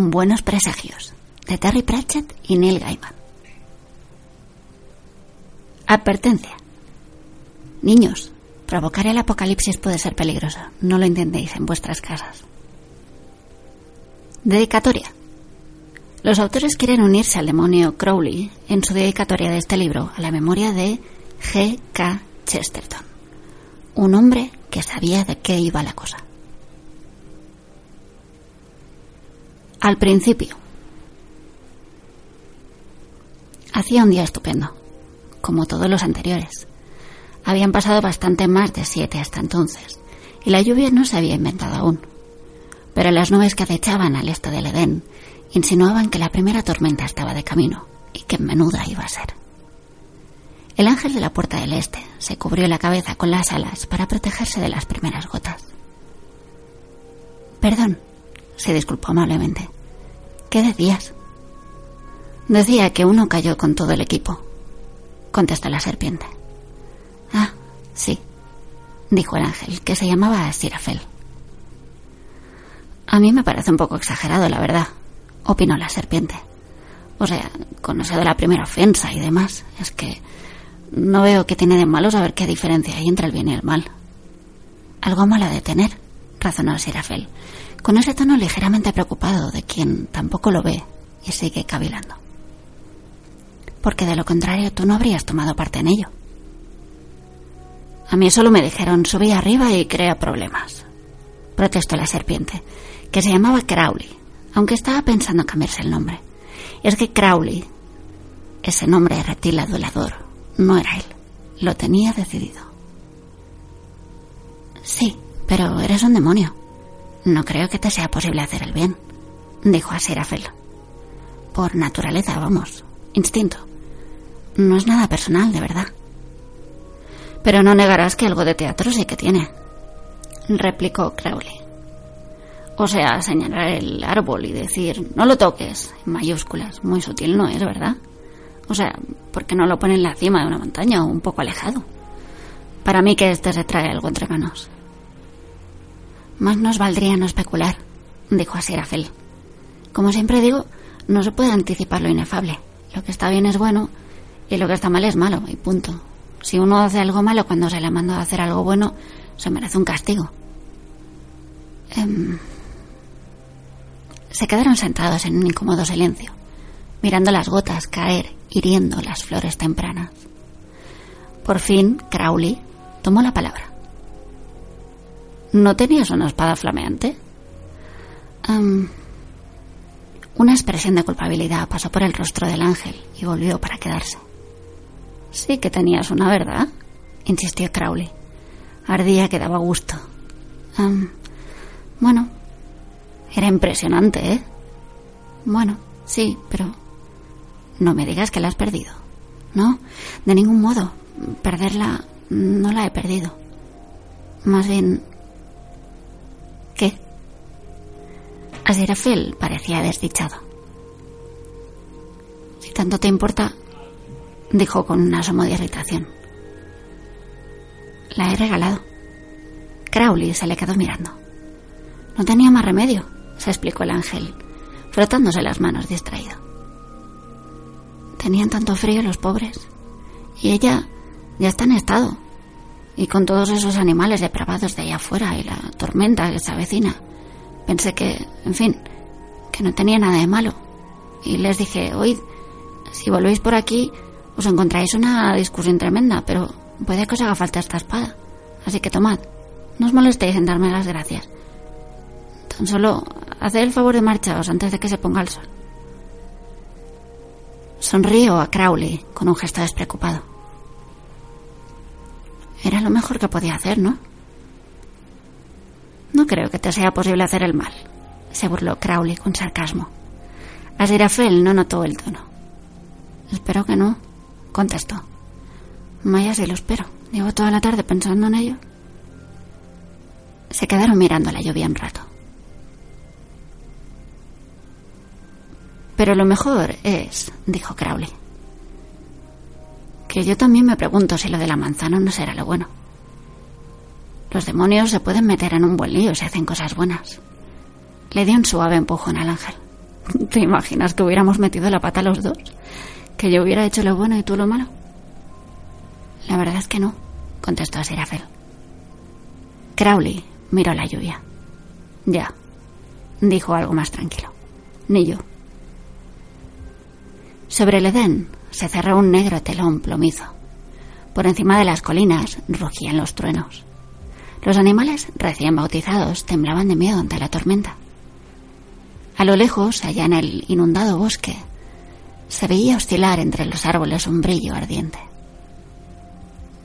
Buenos presagios, de Terry Pratchett y Neil Gaiman. Advertencia. Niños, provocar el apocalipsis puede ser peligroso. No lo intentéis en vuestras casas. Dedicatoria. Los autores quieren unirse al demonio Crowley en su dedicatoria de este libro a la memoria de G. K. Chesterton, un hombre que sabía de qué iba la cosa. Al principio. Hacía un día estupendo, como todos los anteriores. Habían pasado bastante más de siete hasta entonces, y la lluvia no se había inventado aún. Pero las nubes que acechaban al este del Edén insinuaban que la primera tormenta estaba de camino y que menuda iba a ser. El ángel de la puerta del este se cubrió la cabeza con las alas para protegerse de las primeras gotas. Perdón, se disculpó amablemente. ¿Qué decías? Decía que uno cayó con todo el equipo, contestó la serpiente. Ah, sí, dijo el ángel, que se llamaba Sirafel. A mí me parece un poco exagerado, la verdad, opinó la serpiente. O sea, con de la primera ofensa y demás, es que no veo qué tiene de malo saber qué diferencia hay entre el bien y el mal. Algo malo de tener, razonó Sirafel, con ese tono ligeramente preocupado de quien tampoco lo ve y sigue cavilando. Porque de lo contrario tú no habrías tomado parte en ello. A mí solo me dijeron subí arriba y crea problemas. Protestó la serpiente, que se llamaba Crowley, aunque estaba pensando cambiarse el nombre. Es que Crowley, ese nombre reptil adulador, no era él. Lo tenía decidido. Sí, pero eres un demonio. No creo que te sea posible hacer el bien, dijo a Serafel. Por naturaleza, vamos, instinto. No es nada personal, de verdad. Pero no negarás que algo de teatro sí que tiene, replicó Crowley. O sea, señalar el árbol y decir, no lo toques, en mayúsculas, muy sutil no es, ¿verdad? O sea, ¿por qué no lo pone en la cima de una montaña o un poco alejado? Para mí que este se trae algo entre manos. Más nos valdría no especular, dijo Asirafel. Como siempre digo, no se puede anticipar lo inefable. Lo que está bien es bueno y lo que está mal es malo, y punto. Si uno hace algo malo cuando se le manda a hacer algo bueno, se merece un castigo. Em, se quedaron sentados en un incómodo silencio, mirando las gotas caer, hiriendo las flores tempranas. Por fin, Crowley tomó la palabra. ¿No tenías una espada flameante? una expresión de culpabilidad pasó por el rostro del ángel y volvió para quedarse. Sí que tenías una, ¿verdad? insistió Crowley. Ardía que daba gusto. bueno, era impresionante, ¿eh? Bueno, sí, pero no me digas que la has perdido. No, de ningún modo. Perderla no la he perdido. Más bien Azirafel parecía desdichado. Si tanto te importa, dijo con un asomo de irritación. La he regalado. Crowley se le quedó mirando. No tenía más remedio, se explicó el ángel, frotándose las manos distraído. Tenían tanto frío los pobres. Y ella ya está en estado. Y con todos esos animales depravados de allá afuera y la tormenta que se avecina, pensé que, en fin, que no tenía nada de malo. Y les dije, oíd, si volvéis por aquí, os encontráis una discusión tremenda, pero puede que os haga falta esta espada. Así que tomad, no os molestéis en darme las gracias. Tan solo haced el favor de marcharos antes de que se ponga el sol. Sonrió a Crowley con un gesto despreocupado. Era lo mejor que podía hacer, ¿no? No creo que te sea posible hacer el mal, se burló Crowley con sarcasmo. Asirafel no notó el tono. Espero que no, contestó. Vaya si lo espero. Llevo toda la tarde pensando en ello. Se quedaron mirando la lluvia un rato. Pero lo mejor es, dijo Crowley, que yo también me pregunto si lo de la manzana no será lo bueno. Los demonios se pueden meter en un buen lío si hacen cosas buenas. Le dio un suave empujón al ángel. ¿Te imaginas que hubiéramos metido la pata los dos? ¿Que yo hubiera hecho lo bueno y tú lo malo? La verdad es que no, contestó Serafel. Crowley miró la lluvia. Ya, dijo algo más tranquilo. Ni yo. Sobre el Edén se cerró un negro telón plomizo. Por encima de las colinas rugían los truenos. Los animales recién bautizados temblaban de miedo ante la tormenta. A lo lejos, allá en el inundado bosque, se veía oscilar entre los árboles un brillo ardiente.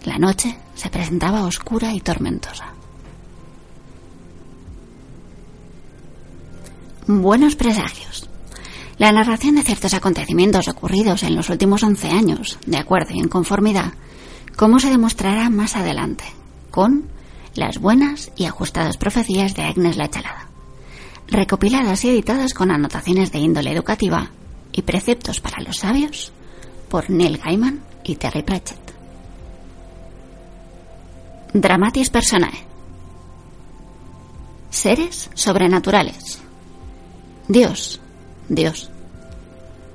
La noche se presentaba oscura y tormentosa. Buenos presagios. La narración de ciertos acontecimientos ocurridos en los últimos once años, de acuerdo y en conformidad, como se demostrará más adelante, con las buenas y ajustadas profecías de Agnes la Chalada, recopiladas y editadas con anotaciones de índole educativa y preceptos para los sabios por Neil Gaiman y Terry Pratchett. Dramatis Personae. Seres sobrenaturales. Dios, Dios.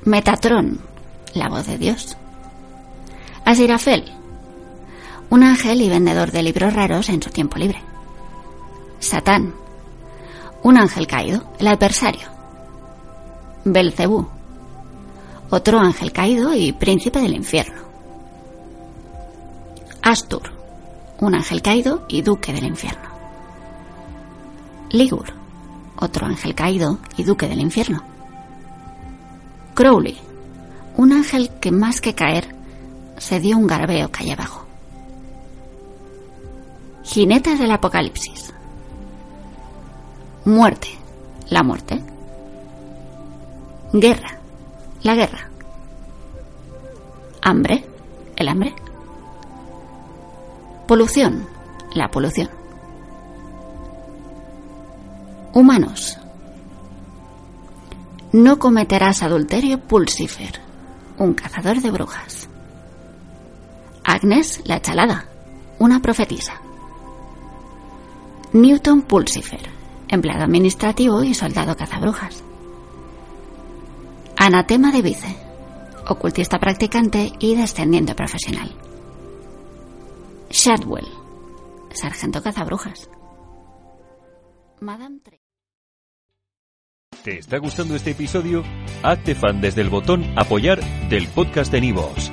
Metatron, la voz de Dios. Asirafel, un ángel y vendedor de libros raros en su tiempo libre. Satán, un ángel caído, el adversario. Belcebú, otro ángel caído y príncipe del infierno. Astur, un ángel caído y duque del infierno. Ligur, otro ángel caído y duque del infierno. Crowley, un ángel que más que caer se dio un garbeo calle abajo. Jinetes del Apocalipsis. Muerte, la muerte. Guerra, la guerra. Hambre, el hambre. Polución, la polución. Humanos. No cometerás adulterio Pulsifer, un cazador de brujas. Agnes la chalada, una profetisa. Newton Pulsifer, empleado administrativo y soldado cazabrujas. Anatema de Vice, ocultista practicante y descendiente profesional. Shadwell, sargento cazabrujas. Madame ¿Te está gustando este episodio? Hazte fan desde el botón Apoyar del podcast de Nivos.